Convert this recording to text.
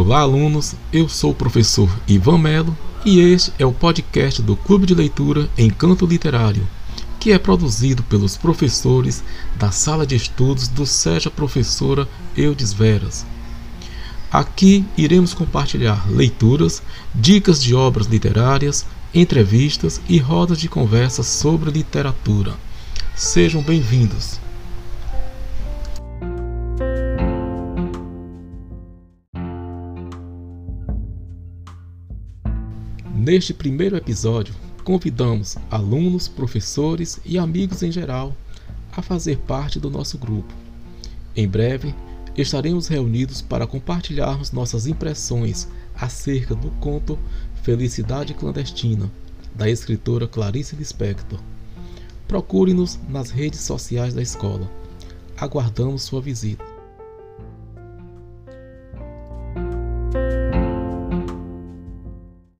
Olá, alunos. Eu sou o professor Ivan Melo e este é o podcast do Clube de Leitura Encanto Literário, que é produzido pelos professores da Sala de Estudos do Seja Professora Eudes Veras. Aqui iremos compartilhar leituras, dicas de obras literárias, entrevistas e rodas de conversa sobre literatura. Sejam bem-vindos. Neste primeiro episódio, convidamos alunos, professores e amigos em geral a fazer parte do nosso grupo. Em breve, estaremos reunidos para compartilharmos nossas impressões acerca do conto Felicidade Clandestina, da escritora Clarice Lispector. Procure-nos nas redes sociais da escola. Aguardamos sua visita.